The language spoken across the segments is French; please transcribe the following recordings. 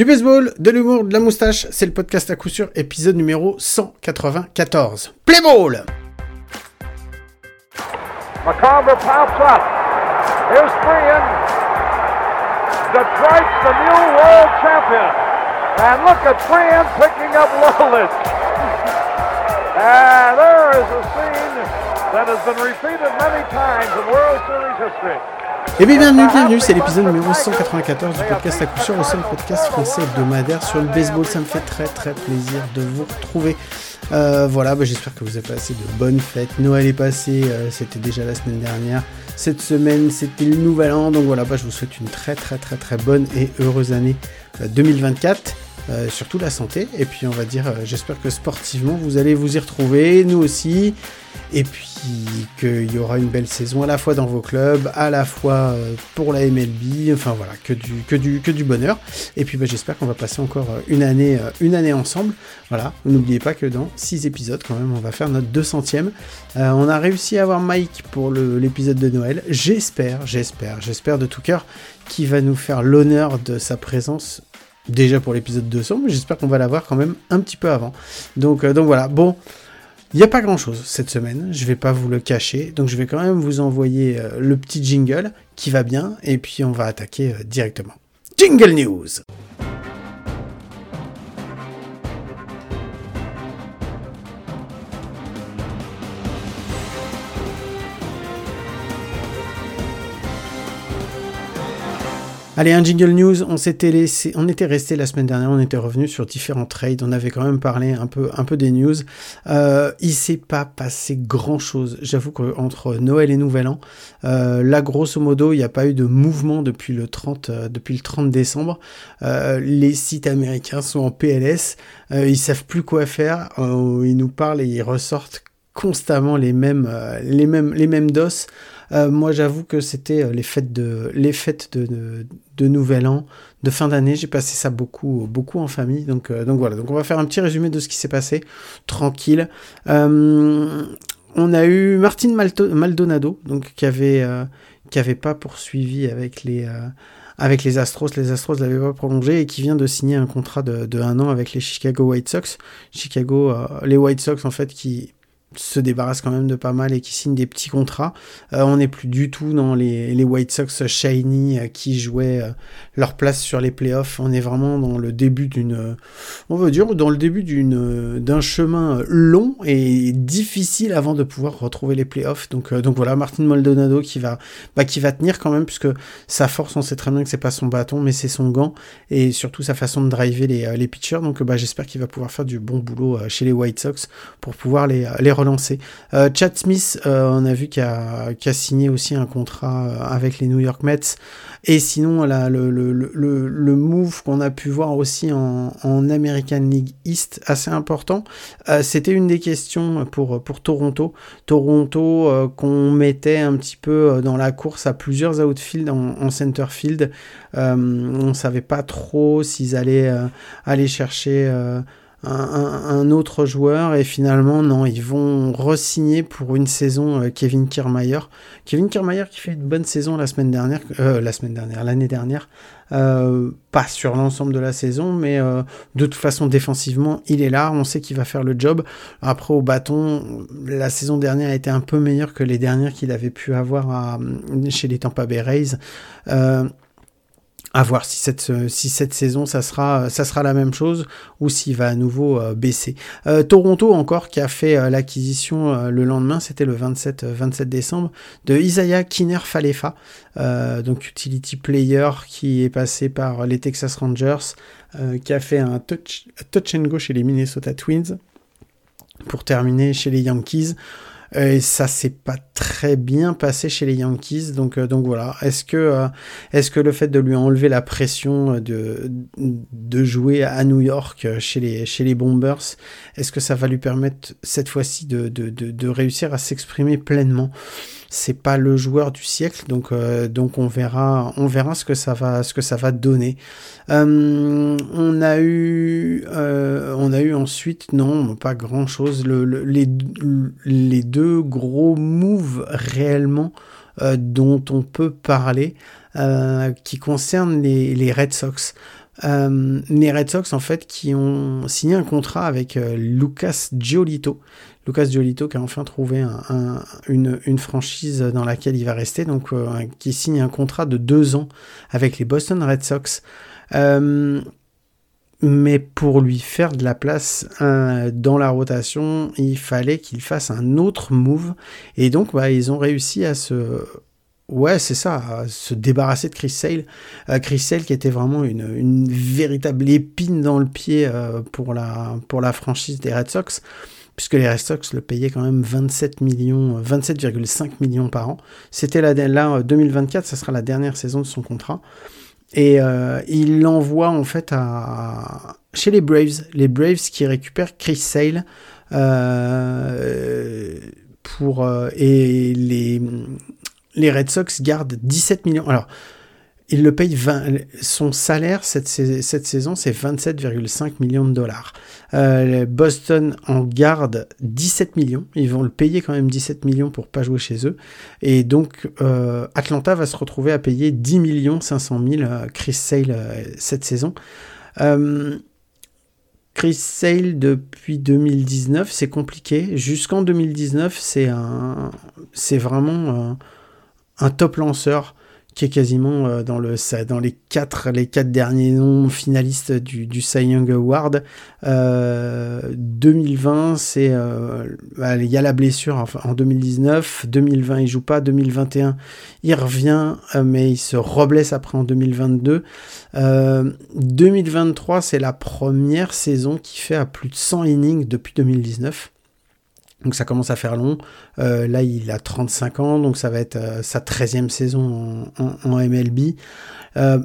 Du baseball, de l'humour, de la moustache, c'est le podcast à coup sûr, épisode numéro 194. Play ball pops up. Here's Freehan. Detroit's the new world champion. And look at Freehan picking up Lolich. and there is a scene that has been repeated many times in World Series history. Et bien bienvenue, bienvenue, c'est l'épisode numéro 194 du podcast à coup sûr, le seul podcast français hebdomadaire sur le baseball. Ça me fait très très plaisir de vous retrouver. Euh, voilà, bah, j'espère que vous avez passé de bonnes fêtes. Noël est passé, euh, c'était déjà la semaine dernière. Cette semaine, c'était le nouvel an. Donc voilà, bah, je vous souhaite une très très très très bonne et heureuse année euh, 2024. Euh, surtout la santé. Et puis on va dire, j'espère que sportivement vous allez vous y retrouver, nous aussi. Et puis qu'il y aura une belle saison à la fois dans vos clubs, à la fois euh, pour la MLB. Enfin voilà, que du, bonheur. Et puis bah, j'espère qu'on va passer encore euh, une année, euh, une année ensemble. Voilà, n'oubliez pas que dans 6 épisodes quand même, on va faire notre 200e. Euh, on a réussi à avoir Mike pour l'épisode de Noël. J'espère, j'espère, j'espère de tout cœur qu'il va nous faire l'honneur de sa présence déjà pour l'épisode 200, mais j'espère qu'on va l'avoir quand même un petit peu avant. Donc, donc voilà, bon, il n'y a pas grand-chose cette semaine, je vais pas vous le cacher, donc je vais quand même vous envoyer euh, le petit jingle qui va bien, et puis on va attaquer euh, directement. Jingle News Allez, un jingle news. On s'était laissé, on était resté la semaine dernière, on était revenu sur différents trades. On avait quand même parlé un peu, un peu des news. Euh, il s'est pas passé grand chose. J'avoue qu'entre Noël et Nouvel An, euh, là, grosso modo, il n'y a pas eu de mouvement depuis le 30, euh, depuis le 30 décembre. Euh, les sites américains sont en PLS. Euh, ils savent plus quoi faire. Ils nous parlent et ils ressortent constamment les mêmes, les mêmes, les mêmes doses. Euh, moi, j'avoue que c'était euh, les fêtes de, les fêtes de, de, Nouvel An, de fin d'année. J'ai passé ça beaucoup, beaucoup en famille. Donc, euh, donc voilà. Donc, on va faire un petit résumé de ce qui s'est passé, tranquille. On a eu Martin Malto- Maldonado, donc qui avait, qui avait pas poursuivi avec les. avec les Astros, les Astros l'avaient pas prolongé et qui vient de signer un contrat de, de un an avec les Chicago White Sox. Chicago, les White Sox en fait qui se débarrassent quand même de pas mal et qui signent des petits contrats. Euh, on n'est plus du tout dans les, les White Sox shiny euh, qui jouaient euh, leur place sur les playoffs. On est vraiment dans le début d'une, on veut dire, dans le début d'une, d'un chemin long et difficile avant de pouvoir retrouver les playoffs. Donc, donc voilà, Martin Maldonado qui va, bah, qui va tenir quand même puisque sa force, on sait très bien que c'est pas son bâton, mais c'est son gant et surtout sa façon de driver les, les pitchers. Donc, bah, j'espère qu'il va pouvoir faire du bon boulot chez les White Sox pour pouvoir les, les Euh, Chad Smith, euh, on a vu qu'il a, signé aussi un contrat euh, avec les New York Mets. Et sinon, le, move qu'on a pu voir aussi en, American League East, assez important, c'était une des questions pour, Toronto. Toronto qu'on mettait un petit peu dans la course à plusieurs outfields en, en center field. On savait pas trop s'ils allaient aller chercher un, autre joueur et finalement non, ils vont re-signer pour une saison euh, Kevin Kiermaier. Kevin Kiermaier qui fait une bonne saison la semaine dernière, euh, la semaine dernière, l'année dernière. Euh, pas sur l'ensemble de la saison, mais de toute façon défensivement, il est là. On sait qu'il va faire le job. Après au bâton, la saison dernière a été un peu meilleure que les dernières qu'il avait pu avoir chez les Tampa Bay Rays. Euh, à voir si cette, si cette saison ça sera, ça sera la même chose ou s'il va à nouveau euh, baisser. Euh, Toronto encore qui a fait euh, l'acquisition euh, le lendemain, c'était le 27, euh, 27 décembre, de Isaiah Kiner Falefa, euh, donc utility player qui est passé par les Texas Rangers, euh, qui a fait un touch, touch and go chez les Minnesota Twins pour terminer chez les Yankees. Et ça s'est pas très bien passé chez les Yankees, donc euh, donc voilà. Est-ce que euh, est-ce que le fait de lui enlever la pression euh, de de jouer à New York chez les chez les Bombers, est-ce que ça va lui permettre cette fois-ci de de, de, de réussir à s'exprimer pleinement? C'est pas le joueur du siècle, donc euh, donc on verra on verra ce que ça va ce que ça va donner. Euh, on a eu euh, on a eu ensuite non pas grand chose le, le- les les deux gros moves réellement dont on peut parler qui concernent les, les Red Sox. Les Red Sox, en fait, qui ont signé un contrat avec Lucas Giolito. Lucas Giolito qui a enfin trouvé une, franchise dans laquelle il va rester, donc qui signe un contrat de deux ans avec les Boston Red Sox. mais pour lui faire de la place dans la rotation, il fallait qu'il fasse un autre move. Et donc, bah, ils ont réussi à se Ouais, c'est ça, se débarrasser de Chris Sale. Euh, Chris Sale qui était vraiment une, véritable épine dans le pied euh, pour, la, pour la franchise des Red Sox, puisque les Red Sox le payaient quand même 27 millions, 27,5 millions par an. C'était là, là, 2024, ça sera la dernière saison de son contrat. Et euh, il l'envoie en fait à, chez les Braves, les Braves qui récupèrent Chris Sale pour et les les Red Sox gardent 17 millions. Alors, il le paye 20. Son salaire cette, saison, c'est 27,5 millions de dollars. Euh, Boston en garde 17 millions. Ils vont le payer quand même 17 millions pour pas jouer chez eux. Et donc, euh, Atlanta va se retrouver à payer 10 millions 500 000 Chris Sale euh, cette saison. Chris Sale depuis 2019, c'est compliqué. Jusqu'en 2019, c'est c'est vraiment un top lanceur qui est quasiment euh, dans, le, dans les, quatre, les quatre derniers noms finalistes du, Cy Young Award. 2020, euh, c'est euh, il y a la blessure en 2019. 2020, il joue pas. 2021, il revient, mais il se reblesse après en 2022. 2023, c'est la première saison qui fait à plus de 100 innings depuis 2019. Donc ça commence à faire long. Euh, là, il a 35 ans, donc ça va être euh, sa 13e saison en, MLB. Euh,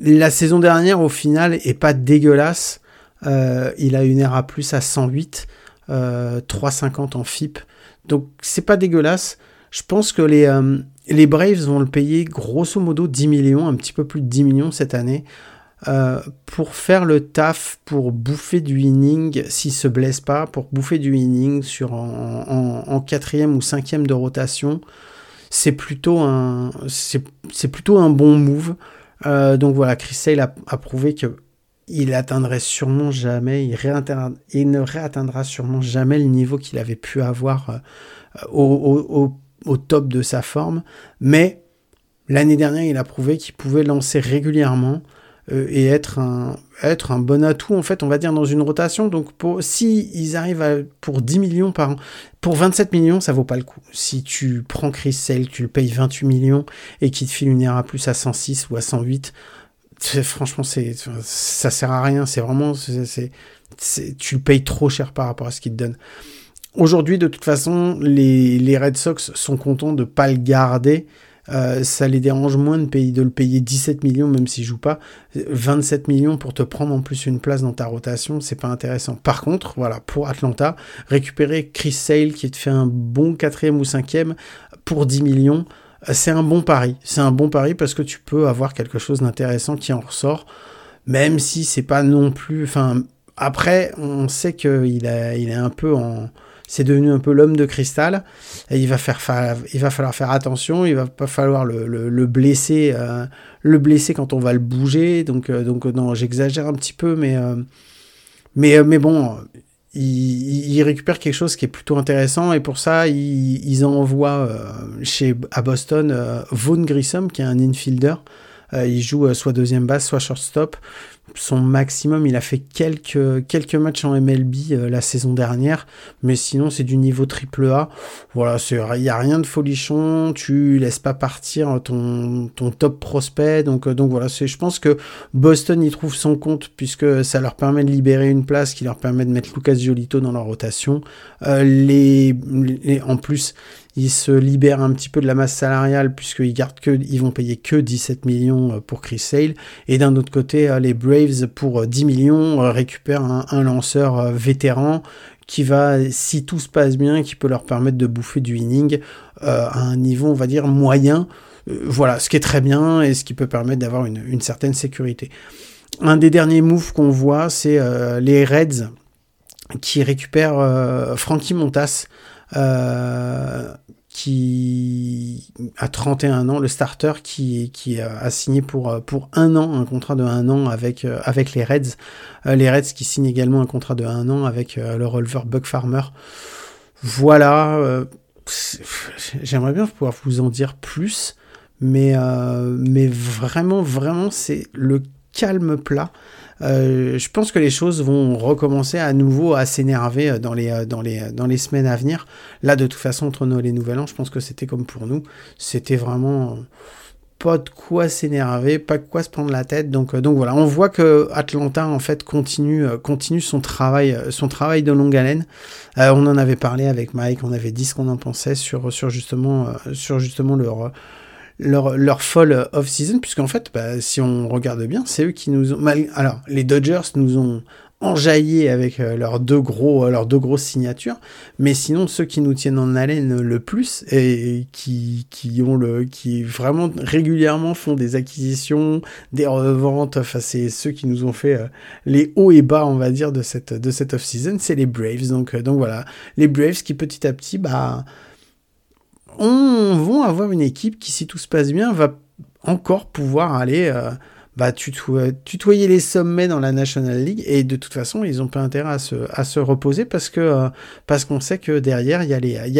la saison dernière, au final, est pas dégueulasse. il a une RA plus à 108, 3,50 en FIP. Donc c'est pas dégueulasse. Je pense que les, les Braves vont le payer grosso modo 10 millions, un petit peu plus de 10 millions cette année. Euh, pour faire le taf, pour bouffer du inning, s'il se blesse pas, pour bouffer du inning sur en, quatrième ou cinquième de rotation, c'est plutôt un, c'est plutôt un bon move. Euh, donc voilà, Chris Sale a, prouvé que il atteindrait sûrement jamais, il, ne réatteindra sûrement jamais le niveau qu'il avait pu avoir euh, au, au, top de sa forme. Mais l'année dernière, il a prouvé qu'il pouvait lancer régulièrement. Euh, et être un, être un bon atout, en fait, on va dire, dans une rotation. Donc, pour, si ils arrivent à, pour 10 millions par an, pour 27 millions, ça vaut pas le coup. Si tu prends Chris Sale, tu le payes 28 millions et qu'il te file une IRA plus à 106 ou à 108, franchement, c'est, ça sert à rien. C'est vraiment, c'est, tu le payes trop cher par rapport à ce qu'il te donne. Aujourd'hui, de toute façon, les, les Red Sox sont contents de pas le garder euh, ça les dérange moins de, payer, de le payer 17 millions même s'il joue pas. 27 millions pour te prendre en plus une place dans ta rotation, c'est pas intéressant. Par contre, voilà, pour Atlanta, récupérer Chris Sale qui te fait un bon quatrième ou cinquième pour 10 millions, c'est un bon pari. C'est un bon pari parce que tu peux avoir quelque chose d'intéressant qui en ressort, même si c'est pas non plus. Enfin, après, on sait qu'il il est un peu en c'est devenu un peu l'homme de cristal. Et il va, faire, il va falloir faire attention, il va pas falloir le, blesser, euh, le blesser quand on va le bouger. Donc, euh, donc non, j'exagère un petit peu, mais, euh, mais, mais bon, il, récupère quelque chose qui est plutôt intéressant et pour ça, ils, envoient chez, à Boston Vaughn Grissom, qui est un infielder. il joue soit deuxième base, soit shortstop son maximum. Il a fait quelques, quelques matchs en MLB euh, la saison dernière, mais sinon c'est du niveau triple A. Voilà, il n'y a rien de folichon, tu laisses pas partir ton, ton top prospect. Donc, euh, donc voilà, je pense que Boston y trouve son compte puisque ça leur permet de libérer une place qui leur permet de mettre Lucas Giolito dans leur rotation. Euh, les, en plus, ils se libèrent un petit peu de la masse salariale puisqu'ils gardent que, ils vont payer que 17 millions euh, pour Chris Sale. Et d'un autre côté, euh, les Braves pour 10 euh, millions récupèrent un, lanceur vétéran qui va, si tout se passe bien, qui peut leur permettre de bouffer du inning à un niveau, on va dire, moyen. voilà, ce qui est très bien et ce qui peut permettre d'avoir une, certaine sécurité. Un des derniers moves qu'on voit, c'est les Reds qui récupèrent Frankie Montas, euh, qui a 31 ans, le starter qui, qui a signé pour, pour un an, un contrat de un an avec, avec les Reds. les Reds qui signent également un contrat de un an avec le releveur Buck Farmer. Voilà, j'aimerais bien pouvoir vous en dire plus, mais, mais vraiment, vraiment, c'est le calme plat. Euh, je pense que les choses vont recommencer à nouveau à s'énerver euh, dans les, euh, dans, les, semaines à venir. Là, de toute façon, entre Noël et Nouvel An, je pense que c'était comme pour nous. C'était vraiment pas de quoi s'énerver, pas de quoi se prendre la tête. Donc, donc voilà, on voit que Atlanta en fait continue, continue son travail, de longue haleine. on en avait parlé avec Mike, on avait dit ce qu'on en pensait sur, sur justement, sur leur, leur folle off-season, puisqu'en fait, bah, si on regarde bien, c'est eux qui nous ont... Alors, les Dodgers nous ont enjaillé avec euh, leurs deux gros euh, leurs deux grosses signatures mais sinon ceux qui nous tiennent en haleine le plus et qui, qui ont le qui vraiment régulièrement font des acquisitions des reventes enfin c'est ceux qui nous ont fait euh, les hauts et bas on va dire de cette de cette off season c'est les Braves. Donc donc voilà. Les Braves qui petit à petit bah on va avoir une équipe qui, si tout se passe bien, va encore pouvoir aller euh, bah, tutoyer les sommets dans la National League. Et de toute façon, ils n'ont pas intérêt à se, reposer parce que euh, qu'on sait que derrière, il y a les, il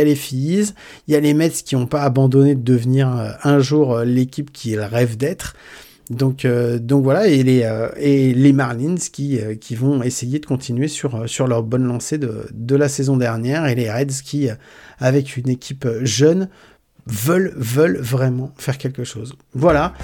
il y a les Mets qui n'ont pas abandonné de devenir euh, un jour l'équipe qu'ils rêvent d'être. Donc, donc voilà, et les, et les Marlins qui, qui vont essayer de continuer sur, sur leur bonne lancée de, de la saison dernière, et les Reds qui, avec une équipe jeune, veulent, veulent vraiment faire quelque chose. Voilà.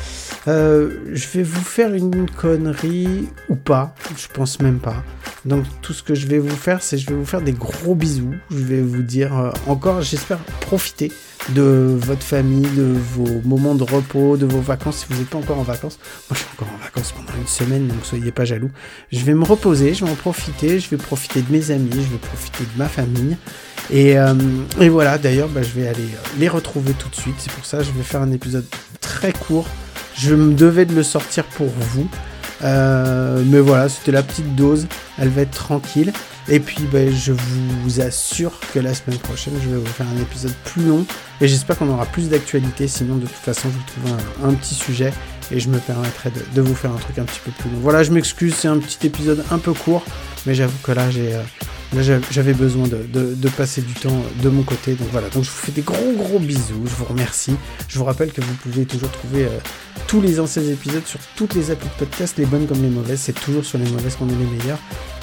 Euh, je vais vous faire une connerie ou pas. Je pense même pas. Donc tout ce que je vais vous faire, c'est je vais vous faire des gros bisous. Je vais vous dire euh, encore, j'espère profiter de votre famille, de vos moments de repos, de vos vacances si vous n'êtes pas encore en vacances. Moi je suis encore en vacances pendant une semaine, donc soyez pas jaloux. Je vais me reposer, je vais en profiter, je vais profiter de mes amis, je vais profiter de ma famille. Et, euh, et voilà, d'ailleurs, bah, je vais aller les retrouver tout de suite. C'est pour ça que je vais faire un épisode très court. Je me devais de le sortir pour vous. Euh, mais voilà, c'était la petite dose. Elle va être tranquille. Et puis, bah, je vous assure que la semaine prochaine, je vais vous faire un épisode plus long. Et j'espère qu'on aura plus d'actualité. Sinon, de toute façon, je vous trouve un, petit sujet. Et je me permettrai de, vous faire un truc un petit peu plus long. Voilà, je m'excuse, c'est un petit épisode un peu court. Mais j'avoue que là, j'ai euh, j'avais besoin de, passer du temps de mon côté. Donc voilà, donc je vous fais des gros gros bisous, je vous remercie. Je vous rappelle que vous pouvez toujours trouver euh, tous les anciens épisodes sur toutes les applis de podcast, les bonnes comme les mauvaises. C'est toujours sur les mauvaises qu'on est les meilleurs.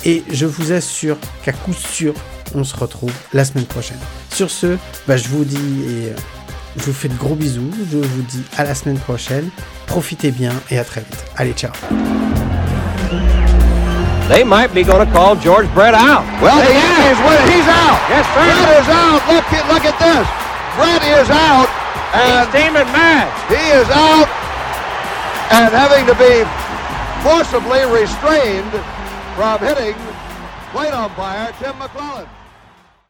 Et je vous assure qu'à coup sûr, on se retrouve la semaine prochaine. Sur ce, bah, je vous dis et euh, je vous fais de gros bisous. Je vous dis à la semaine prochaine. Profitez bien et à très vite. Allez, ciao they might be going to call George Brett out. Well, the Yankees win He's out. Yes, sir. Brett is out. Look, look at this. Brett is out. And He's steaming mad. He is out and having to be forcibly restrained from hitting plate umpire Tim McClellan.